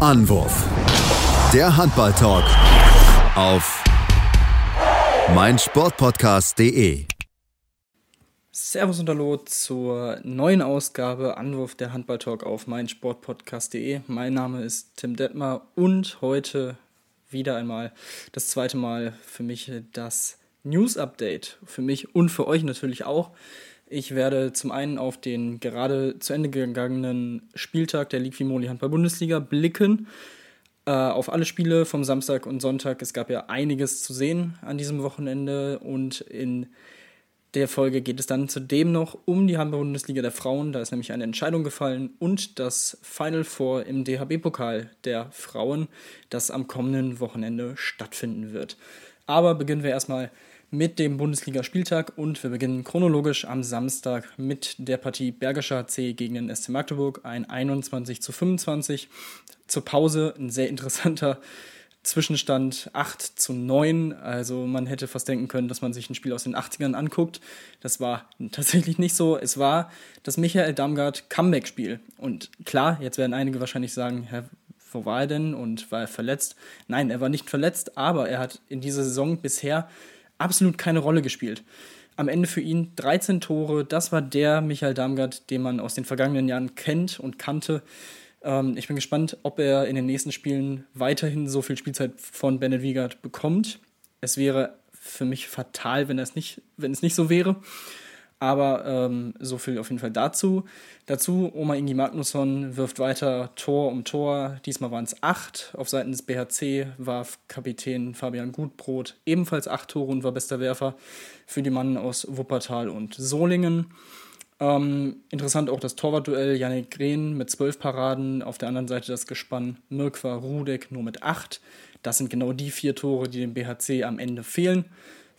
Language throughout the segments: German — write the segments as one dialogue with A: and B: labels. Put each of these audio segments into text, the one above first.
A: Anwurf. Der Handball-Talk auf meinsportpodcast.de.
B: Servus und Hallo zur neuen Ausgabe Anwurf der Handball-Talk auf meinsportpodcast.de. Mein Name ist Tim Detmer und heute wieder einmal das zweite Mal für mich das News-Update. Für mich und für euch natürlich auch. Ich werde zum einen auf den gerade zu Ende gegangenen Spieltag der Liquimoli Handball-Bundesliga blicken. Äh, auf alle Spiele vom Samstag und Sonntag. Es gab ja einiges zu sehen an diesem Wochenende und in der Folge geht es dann zudem noch um die Handball-Bundesliga der Frauen. Da ist nämlich eine Entscheidung gefallen und das Final Four im DHB-Pokal der Frauen, das am kommenden Wochenende stattfinden wird. Aber beginnen wir erstmal mit dem Bundesligaspieltag und wir beginnen chronologisch am Samstag mit der Partie Bergischer C gegen den SC Magdeburg, ein 21 zu 25. Zur Pause ein sehr interessanter Zwischenstand 8 zu 9. Also man hätte fast denken können, dass man sich ein Spiel aus den 80ern anguckt. Das war tatsächlich nicht so. Es war das Michael Damgard Comeback-Spiel. Und klar, jetzt werden einige wahrscheinlich sagen, Herr, wo war er denn und war er verletzt? Nein, er war nicht verletzt, aber er hat in dieser Saison bisher absolut keine Rolle gespielt. Am Ende für ihn 13 Tore. Das war der Michael Damgard, den man aus den vergangenen Jahren kennt und kannte. Ähm, ich bin gespannt, ob er in den nächsten Spielen weiterhin so viel Spielzeit von Bennett Wiegert bekommt. Es wäre für mich fatal, wenn, nicht, wenn es nicht so wäre. Aber ähm, so viel auf jeden Fall dazu. Dazu, Oma Ingi Magnusson wirft weiter Tor um Tor. Diesmal waren es acht. Auf Seiten des BHC warf Kapitän Fabian Gutbrot ebenfalls acht Tore und war bester Werfer für die Mannen aus Wuppertal und Solingen. Ähm, interessant auch das Torwartduell Janik Grehn mit zwölf Paraden. Auf der anderen Seite das Gespann Mirkwa Rudek nur mit acht. Das sind genau die vier Tore, die dem BHC am Ende fehlen.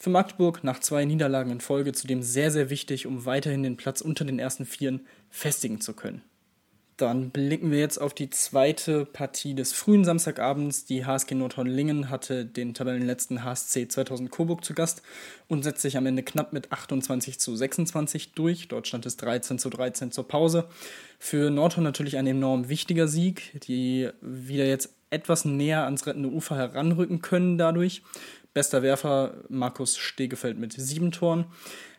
B: Für Magdeburg nach zwei Niederlagen in Folge zudem sehr, sehr wichtig, um weiterhin den Platz unter den ersten Vieren festigen zu können. Dann blicken wir jetzt auf die zweite Partie des frühen Samstagabends. Die HSG Nordhorn-Lingen hatte den Tabellenletzten HSC 2000 Coburg zu Gast und setzt sich am Ende knapp mit 28 zu 26 durch. Dort stand es 13 zu 13 zur Pause. Für Nordhorn natürlich ein enorm wichtiger Sieg, die wieder jetzt etwas näher ans rettende Ufer heranrücken können dadurch. Bester Werfer Markus Stegefeld mit sieben Toren.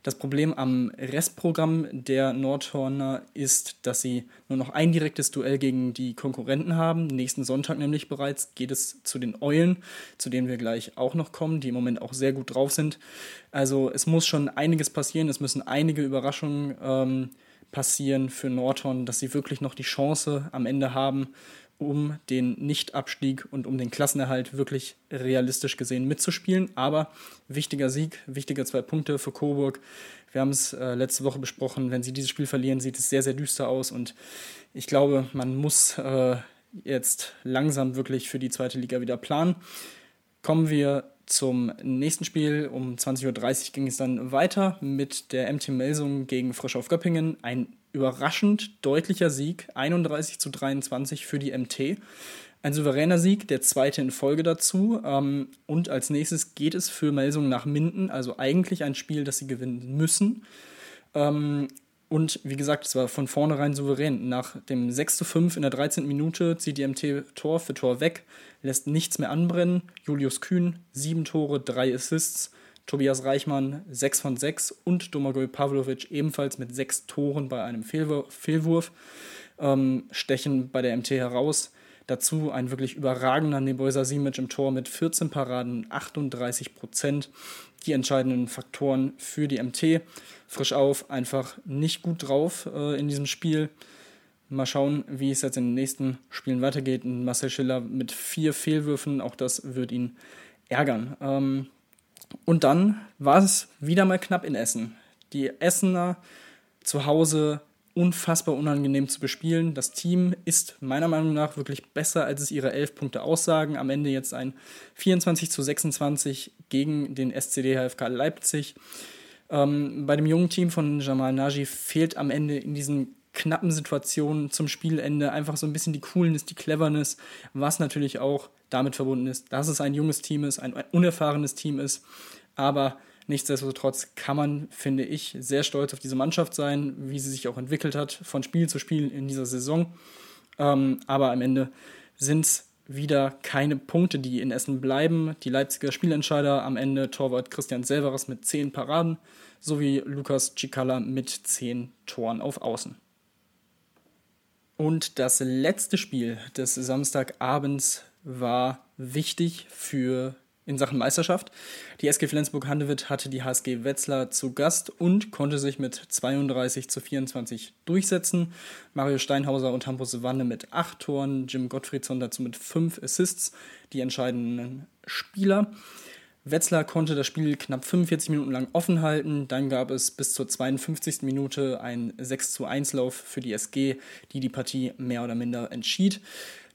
B: Das Problem am Restprogramm der Nordhorner ist, dass sie nur noch ein direktes Duell gegen die Konkurrenten haben. Nächsten Sonntag nämlich bereits geht es zu den Eulen, zu denen wir gleich auch noch kommen, die im Moment auch sehr gut drauf sind. Also es muss schon einiges passieren, es müssen einige Überraschungen ähm, passieren für Nordhorn, dass sie wirklich noch die Chance am Ende haben, um den Nichtabstieg und um den Klassenerhalt wirklich realistisch gesehen mitzuspielen. Aber wichtiger Sieg, wichtiger zwei Punkte für Coburg. Wir haben es äh, letzte Woche besprochen. Wenn sie dieses Spiel verlieren, sieht es sehr, sehr düster aus. Und ich glaube, man muss äh, jetzt langsam wirklich für die zweite Liga wieder planen. Kommen wir zum nächsten Spiel. Um 20.30 Uhr ging es dann weiter mit der MT Melsung gegen Frisch auf Göppingen. Ein überraschend deutlicher Sieg, 31 zu 23 für die MT. Ein souveräner Sieg, der zweite in Folge dazu. Ähm, und als nächstes geht es für Melsung nach Minden, also eigentlich ein Spiel, das sie gewinnen müssen. Ähm, und wie gesagt, es war von vornherein souverän. Nach dem 6 zu 5 in der 13. Minute zieht die MT Tor für Tor weg, lässt nichts mehr anbrennen. Julius Kühn, sieben Tore, drei Assists. Tobias Reichmann 6 von 6 und Domagoj Pavlovic ebenfalls mit 6 Toren bei einem Fehlwurf ähm, stechen bei der MT heraus. Dazu ein wirklich überragender Nebojsa Simic im Tor mit 14 Paraden, 38 Prozent. Die entscheidenden Faktoren für die MT. Frisch auf, einfach nicht gut drauf äh, in diesem Spiel. Mal schauen, wie es jetzt in den nächsten Spielen weitergeht. Marcel Schiller mit vier Fehlwürfen, auch das wird ihn ärgern. Ähm, und dann war es wieder mal knapp in Essen. Die Essener zu Hause unfassbar unangenehm zu bespielen. Das Team ist meiner Meinung nach wirklich besser, als es ihre elf Punkte aussagen. Am Ende jetzt ein 24 zu 26 gegen den SCD HFK Leipzig. Ähm, bei dem jungen Team von Jamal Naji fehlt am Ende in diesen knappen Situationen zum Spielende einfach so ein bisschen die Coolness, die Cleverness, was natürlich auch damit verbunden ist, dass es ein junges Team ist, ein unerfahrenes Team ist. Aber nichtsdestotrotz kann man, finde ich, sehr stolz auf diese Mannschaft sein, wie sie sich auch entwickelt hat, von Spiel zu Spiel in dieser Saison. Ähm, aber am Ende sind es wieder keine Punkte, die in Essen bleiben. Die Leipziger Spielentscheider am Ende Torwart Christian Selveres mit 10 Paraden sowie Lukas Cicala mit 10 Toren auf Außen. Und das letzte Spiel des Samstagabends war wichtig für in Sachen Meisterschaft. Die SG Flensburg-Handewitt hatte die HSG Wetzlar zu Gast und konnte sich mit 32 zu 24 durchsetzen. Mario Steinhauser und Hampus Wanne mit 8 Toren, Jim Gottfriedson dazu mit 5 Assists, die entscheidenden Spieler. Wetzlar konnte das Spiel knapp 45 Minuten lang offen halten. Dann gab es bis zur 52. Minute ein 6 zu 1 Lauf für die SG, die die Partie mehr oder minder entschied.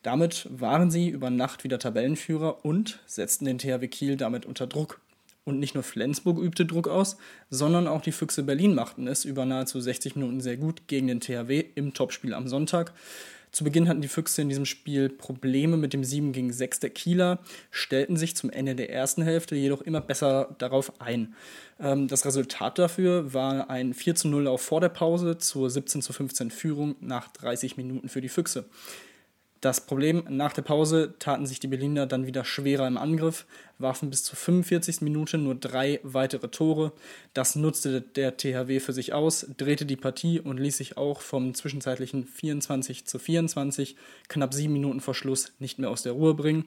B: Damit waren sie über Nacht wieder Tabellenführer und setzten den THW Kiel damit unter Druck. Und nicht nur Flensburg übte Druck aus, sondern auch die Füchse Berlin machten es über nahezu 60 Minuten sehr gut gegen den THW im Topspiel am Sonntag. Zu Beginn hatten die Füchse in diesem Spiel Probleme mit dem 7 gegen 6 der Kieler, stellten sich zum Ende der ersten Hälfte jedoch immer besser darauf ein. Ähm, das Resultat dafür war ein 4 zu 0 auf vor der Pause zur 17 zu 15 Führung nach 30 Minuten für die Füchse. Das Problem, nach der Pause taten sich die Berliner dann wieder schwerer im Angriff, warfen bis zur 45. Minute nur drei weitere Tore. Das nutzte der THW für sich aus, drehte die Partie und ließ sich auch vom zwischenzeitlichen 24 zu 24 knapp sieben Minuten vor Schluss nicht mehr aus der Ruhe bringen.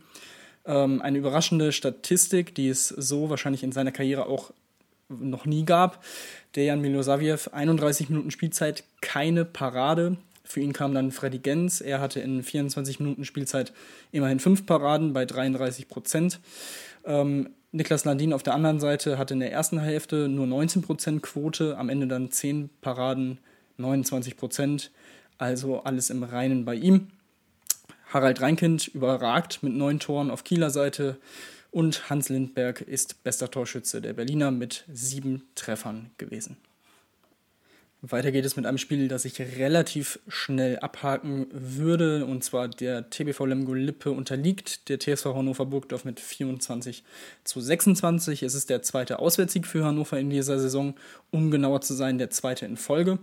B: Ähm, eine überraschende Statistik, die es so wahrscheinlich in seiner Karriere auch noch nie gab. Dejan Milosaviev, 31 Minuten Spielzeit, keine Parade, für ihn kam dann Freddy Gens. Er hatte in 24 Minuten Spielzeit immerhin fünf Paraden bei 33 Prozent. Ähm, Niklas Landin auf der anderen Seite hatte in der ersten Hälfte nur 19 Prozent Quote, am Ende dann 10 Paraden, 29 Prozent. Also alles im Reinen bei ihm. Harald Reinkind überragt mit neun Toren auf Kieler Seite und Hans Lindberg ist bester Torschütze der Berliner mit sieben Treffern gewesen. Weiter geht es mit einem Spiel, das ich relativ schnell abhaken würde. Und zwar der TBV Lemgo Lippe unterliegt der TSV Hannover Burgdorf mit 24 zu 26. Es ist der zweite Auswärtssieg für Hannover in dieser Saison, um genauer zu sein, der zweite in Folge.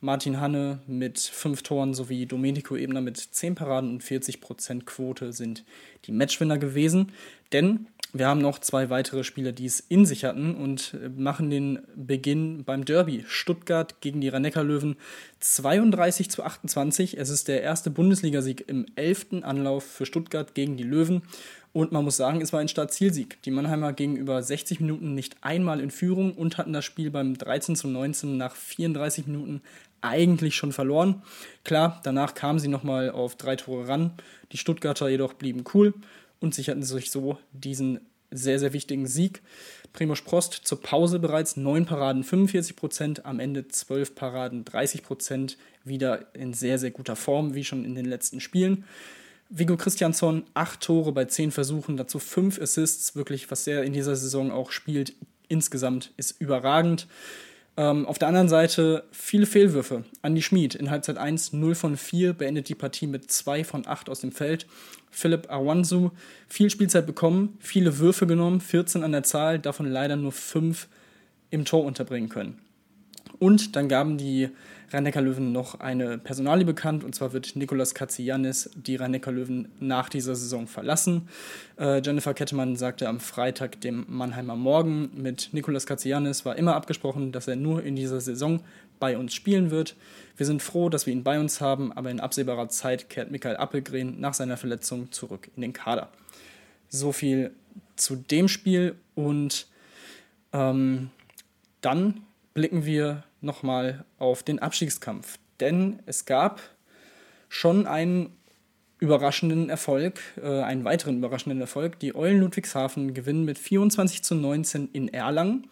B: Martin Hanne mit fünf Toren sowie Domenico Ebner mit 10 Paraden und 40% Quote sind die Matchwinner gewesen. Denn wir haben noch zwei weitere Spieler, die es in sich hatten und machen den Beginn beim Derby. Stuttgart gegen die rhein löwen 32 zu 28. Es ist der erste Bundesligasieg im elften Anlauf für Stuttgart gegen die Löwen. Und man muss sagen, es war ein Start-Zielsieg. Die Mannheimer gingen über 60 Minuten nicht einmal in Führung und hatten das Spiel beim 13 zu 19 nach 34 Minuten eigentlich schon verloren. Klar, danach kamen sie nochmal auf drei Tore ran. Die Stuttgarter jedoch blieben cool und sicherten sich so diesen sehr, sehr wichtigen Sieg. Primoz Prost zur Pause bereits 9 Paraden 45 Prozent, am Ende 12 Paraden 30 Prozent, wieder in sehr, sehr guter Form, wie schon in den letzten Spielen. Vigo Christiansson, 8 Tore bei 10 Versuchen, dazu 5 Assists, wirklich, was er in dieser Saison auch spielt, insgesamt ist überragend. Ähm, auf der anderen Seite viele Fehlwürfe. Andy Schmid in Halbzeit 1 0 von 4 beendet die Partie mit 2 von 8 aus dem Feld. Philipp Awansu viel Spielzeit bekommen, viele Würfe genommen, 14 an der Zahl, davon leider nur 5 im Tor unterbringen können. Und dann gaben die Rhein-Neckar-Löwen noch eine Personalie bekannt, und zwar wird Nikolas Katzianis die Rhein-Neckar-Löwen nach dieser Saison verlassen. Äh, Jennifer Kettemann sagte am Freitag dem Mannheimer Morgen, mit Nikolas Katzianis war immer abgesprochen, dass er nur in dieser Saison bei uns spielen wird. Wir sind froh, dass wir ihn bei uns haben, aber in absehbarer Zeit kehrt Michael Appelgren nach seiner Verletzung zurück in den Kader. So viel zu dem Spiel und ähm, dann blicken wir nochmal auf den Abstiegskampf. Denn es gab schon einen überraschenden Erfolg, äh, einen weiteren überraschenden Erfolg. Die Eulen Ludwigshafen gewinnen mit 24 zu 19 in Erlangen.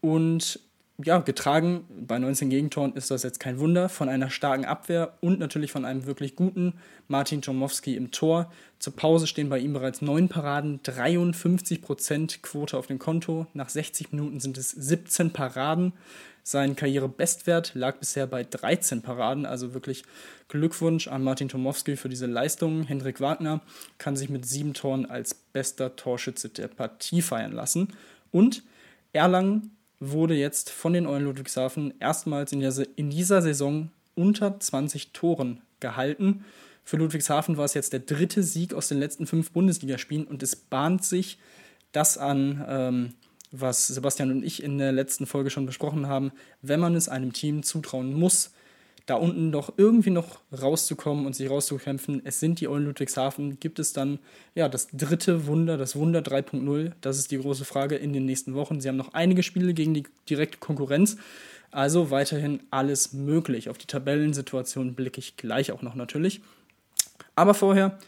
B: Und ja, getragen bei 19 Gegentoren ist das jetzt kein Wunder, von einer starken Abwehr und natürlich von einem wirklich guten Martin Tomowski im Tor. Zur Pause stehen bei ihm bereits neun Paraden, 53% Quote auf dem Konto. Nach 60 Minuten sind es 17 Paraden. Sein Karrierebestwert lag bisher bei 13 Paraden, also wirklich Glückwunsch an Martin Tomowski für diese Leistung. Hendrik Wagner kann sich mit sieben Toren als bester Torschütze der Partie feiern lassen. Und Erlangen wurde jetzt von den Eulen Ludwigshafen erstmals in, der, in dieser Saison unter 20 Toren gehalten. Für Ludwigshafen war es jetzt der dritte Sieg aus den letzten fünf Bundesligaspielen und es bahnt sich das an, ähm, was Sebastian und ich in der letzten Folge schon besprochen haben. Wenn man es einem Team zutrauen muss, da unten doch irgendwie noch rauszukommen und sich rauszukämpfen. Es sind die Eulen Ludwigshafen. Gibt es dann ja das dritte Wunder, das Wunder 3.0? Das ist die große Frage in den nächsten Wochen. Sie haben noch einige Spiele gegen die direkte Konkurrenz. Also weiterhin alles möglich. Auf die Tabellensituation blicke ich gleich auch noch natürlich. Aber vorher,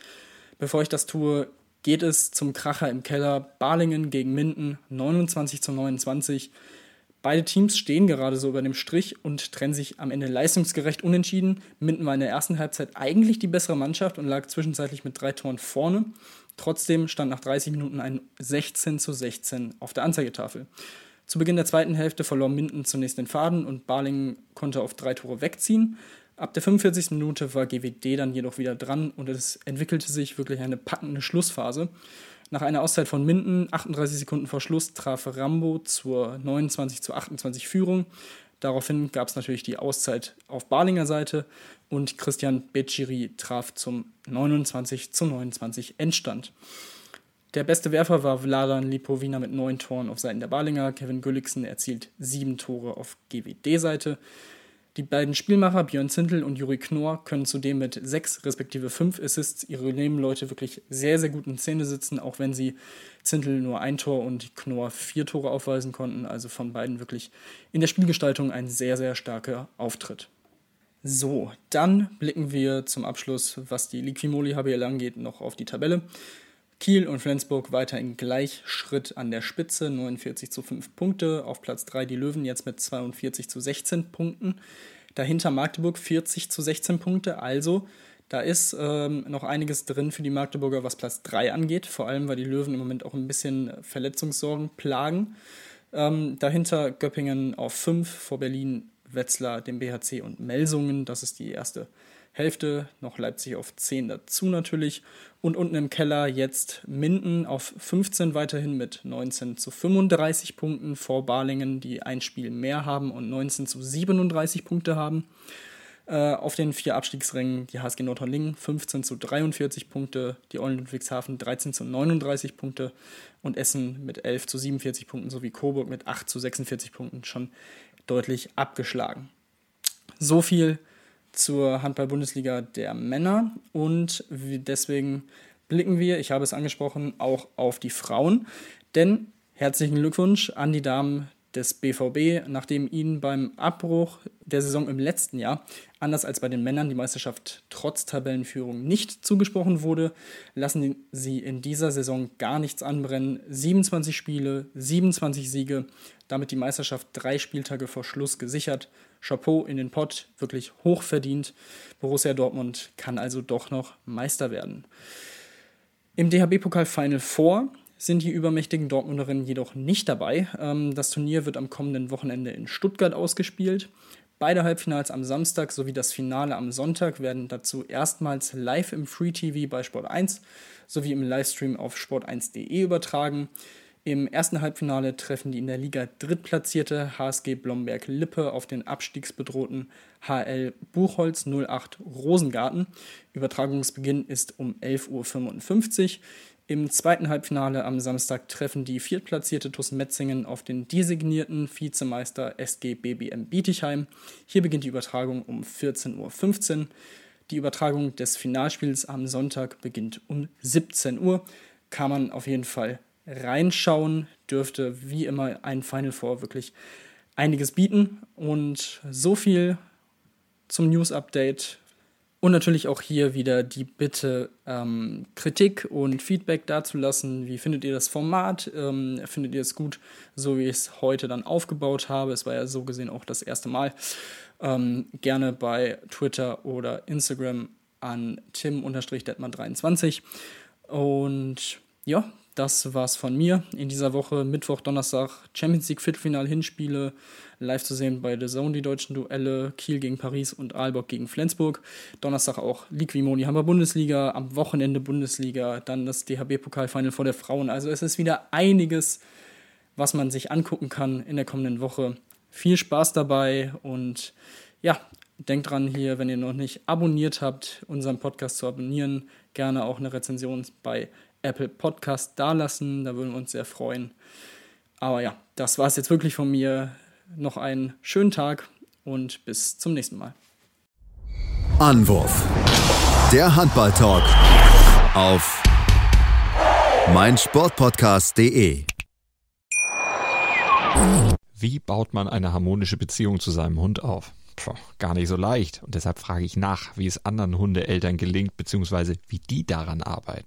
B: bevor ich das tue, geht es zum Kracher im Keller. Balingen gegen Minden 29 zu 29. Beide Teams stehen gerade so über dem Strich und trennen sich am Ende leistungsgerecht unentschieden. Minden war in der ersten Halbzeit eigentlich die bessere Mannschaft und lag zwischenzeitlich mit drei Toren vorne. Trotzdem stand nach 30 Minuten ein 16 zu 16 auf der Anzeigetafel. Zu Beginn der zweiten Hälfte verlor Minden zunächst den Faden und Balingen konnte auf drei Tore wegziehen. Ab der 45. Minute war GWD dann jedoch wieder dran und es entwickelte sich wirklich eine packende Schlussphase. Nach einer Auszeit von Minden, 38 Sekunden vor Schluss, traf Rambo zur 29 zu 28 Führung. Daraufhin gab es natürlich die Auszeit auf Barlinger Seite und Christian Beciri traf zum 29 zu 29 Endstand. Der beste Werfer war Vladan Lipovina mit neun Toren auf Seiten der Barlinger. Kevin Gulliksen erzielt sieben Tore auf GWD-Seite. Die beiden Spielmacher Björn Zintel und Juri Knorr können zudem mit sechs respektive fünf Assists ihre Nebenleute wirklich sehr, sehr gut in Szene sitzen, auch wenn sie Zintel nur ein Tor und Knorr vier Tore aufweisen konnten. Also von beiden wirklich in der Spielgestaltung ein sehr, sehr starker Auftritt. So, dann blicken wir zum Abschluss, was die Liquimoli HBL angeht, noch auf die Tabelle. Kiel und Flensburg weiter in Gleichschritt an der Spitze, 49 zu 5 Punkte. Auf Platz 3 die Löwen jetzt mit 42 zu 16 Punkten. Dahinter Magdeburg 40 zu 16 Punkte. Also da ist ähm, noch einiges drin für die Magdeburger, was Platz 3 angeht. Vor allem, weil die Löwen im Moment auch ein bisschen Verletzungssorgen plagen. Ähm, dahinter Göppingen auf 5, vor Berlin, Wetzlar, dem BHC und Melsungen. Das ist die erste Hälfte, noch Leipzig auf 10 dazu natürlich. Und unten im Keller jetzt Minden auf 15 weiterhin mit 19 zu 35 Punkten vor Balingen, die ein Spiel mehr haben und 19 zu 37 Punkte haben. Äh, auf den vier Abstiegsrängen die HSG Nordhorn-Lingen 15 zu 43 Punkte, die Eulen Ludwigshafen 13 zu 39 Punkte und Essen mit 11 zu 47 Punkten sowie Coburg mit 8 zu 46 Punkten schon deutlich abgeschlagen. So viel zur Handball-Bundesliga der Männer und deswegen blicken wir, ich habe es angesprochen, auch auf die Frauen. Denn herzlichen Glückwunsch an die Damen des BVB, nachdem ihnen beim Abbruch der Saison im letzten Jahr, anders als bei den Männern, die Meisterschaft trotz Tabellenführung nicht zugesprochen wurde, lassen sie in dieser Saison gar nichts anbrennen. 27 Spiele, 27 Siege, damit die Meisterschaft drei Spieltage vor Schluss gesichert. Chapeau in den Pott, wirklich hoch verdient. Borussia Dortmund kann also doch noch Meister werden. Im DHB-Pokal Final 4 sind die übermächtigen Dortmunderinnen jedoch nicht dabei. Ähm, das Turnier wird am kommenden Wochenende in Stuttgart ausgespielt. Beide Halbfinals am Samstag sowie das Finale am Sonntag werden dazu erstmals live im Free TV bei Sport 1 sowie im Livestream auf sport1.de übertragen. Im ersten Halbfinale treffen die in der Liga drittplatzierte HSG Blomberg-Lippe auf den abstiegsbedrohten HL Buchholz 08 Rosengarten. Übertragungsbeginn ist um 11.55 Uhr. Im zweiten Halbfinale am Samstag treffen die viertplatzierte TuS Metzingen auf den designierten Vizemeister SG BBM Bietigheim. Hier beginnt die Übertragung um 14.15 Uhr. Die Übertragung des Finalspiels am Sonntag beginnt um 17 Uhr. Kann man auf jeden Fall reinschauen. Dürfte wie immer ein Final Four wirklich einiges bieten. Und so viel zum News Update und natürlich auch hier wieder die Bitte, ähm, Kritik und Feedback dazulassen. Wie findet ihr das Format? Ähm, findet ihr es gut, so wie ich es heute dann aufgebaut habe? Es war ja so gesehen auch das erste Mal. Ähm, gerne bei Twitter oder Instagram an tim-detman23. Und ja, das war's von mir in dieser Woche. Mittwoch, Donnerstag Champions League Viertelfinal Hinspiele live zu sehen bei The Zone, die deutschen Duelle. Kiel gegen Paris und Aalborg gegen Flensburg. Donnerstag auch Liquimoni Hammer Bundesliga, am Wochenende Bundesliga, dann das DHB-Pokalfinal vor der Frauen. Also es ist wieder einiges, was man sich angucken kann in der kommenden Woche. Viel Spaß dabei und ja, denkt dran hier, wenn ihr noch nicht abonniert habt, unseren Podcast zu abonnieren, gerne auch eine Rezension bei Apple Podcast dalassen. Da würden wir uns sehr freuen. Aber ja, das war es jetzt wirklich von mir. Noch einen schönen Tag und bis zum nächsten Mal.
A: Anwurf. Der Handball-Talk auf meinsportpodcast.de.
C: Wie baut man eine harmonische Beziehung zu seinem Hund auf? Puh, gar nicht so leicht. Und deshalb frage ich nach, wie es anderen Hundeeltern gelingt, beziehungsweise wie die daran arbeiten.